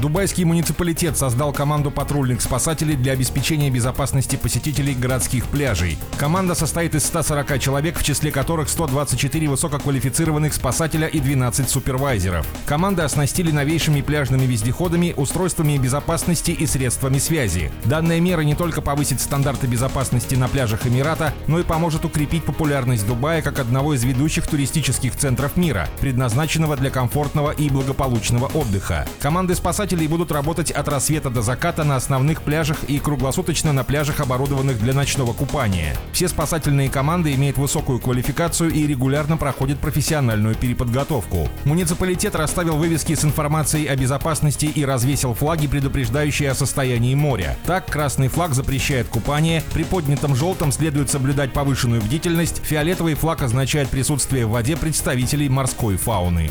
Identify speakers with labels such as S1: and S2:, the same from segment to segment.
S1: Дубайский муниципалитет создал команду патрульных спасателей для обеспечения безопасности посетителей городских пляжей. Команда состоит из 140 человек, в числе которых 124 высококвалифицированных спасателя и 12 супервайзеров. Команды оснастили новейшими пляжными вездеходами, устройствами безопасности и средствами связи. Данная мера не только повысит стандарты безопасности на пляжах Эмирата, но и поможет укрепить популярность Дубая как одного из ведущих туристических центров мира, предназначенного для комфортного и благополучного отдыха. Команды спасателей спасателей будут работать от рассвета до заката на основных пляжах и круглосуточно на пляжах, оборудованных для ночного купания. Все спасательные команды имеют высокую квалификацию и регулярно проходят профессиональную переподготовку. Муниципалитет расставил вывески с информацией о безопасности и развесил флаги, предупреждающие о состоянии моря. Так, красный флаг запрещает купание, при поднятом желтом следует соблюдать повышенную бдительность, фиолетовый флаг означает присутствие в воде представителей морской фауны.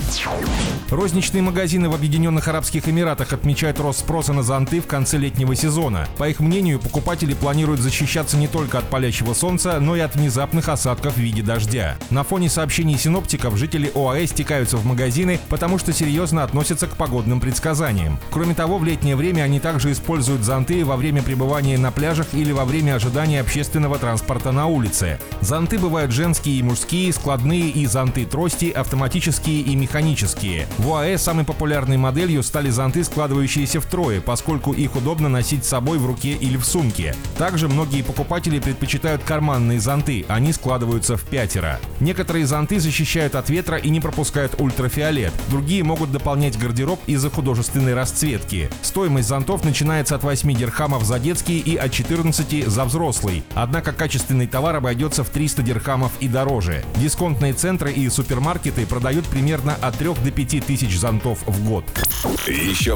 S1: Розничные магазины в Объединенных Арабских Эмиратах рынках отмечают рост спроса на зонты в конце летнего сезона. По их мнению, покупатели планируют защищаться не только от палящего солнца, но и от внезапных осадков в виде дождя. На фоне сообщений синоптиков жители ОАЭ стекаются в магазины, потому что серьезно относятся к погодным предсказаниям. Кроме того, в летнее время они также используют зонты во время пребывания на пляжах или во время ожидания общественного транспорта на улице. Зонты бывают женские и мужские, складные и зонты-трости, автоматические и механические. В ОАЭ самой популярной моделью стали зонты с складывающиеся втрое, поскольку их удобно носить с собой в руке или в сумке. Также многие покупатели предпочитают карманные зонты, они складываются в пятеро. Некоторые зонты защищают от ветра и не пропускают ультрафиолет, другие могут дополнять гардероб из-за художественной расцветки. Стоимость зонтов начинается от 8 дирхамов за детские и от 14 за взрослый. Однако качественный товар обойдется в 300 дирхамов и дороже. Дисконтные центры и супермаркеты продают примерно от 3 до 5 тысяч зонтов в год.
S2: Еще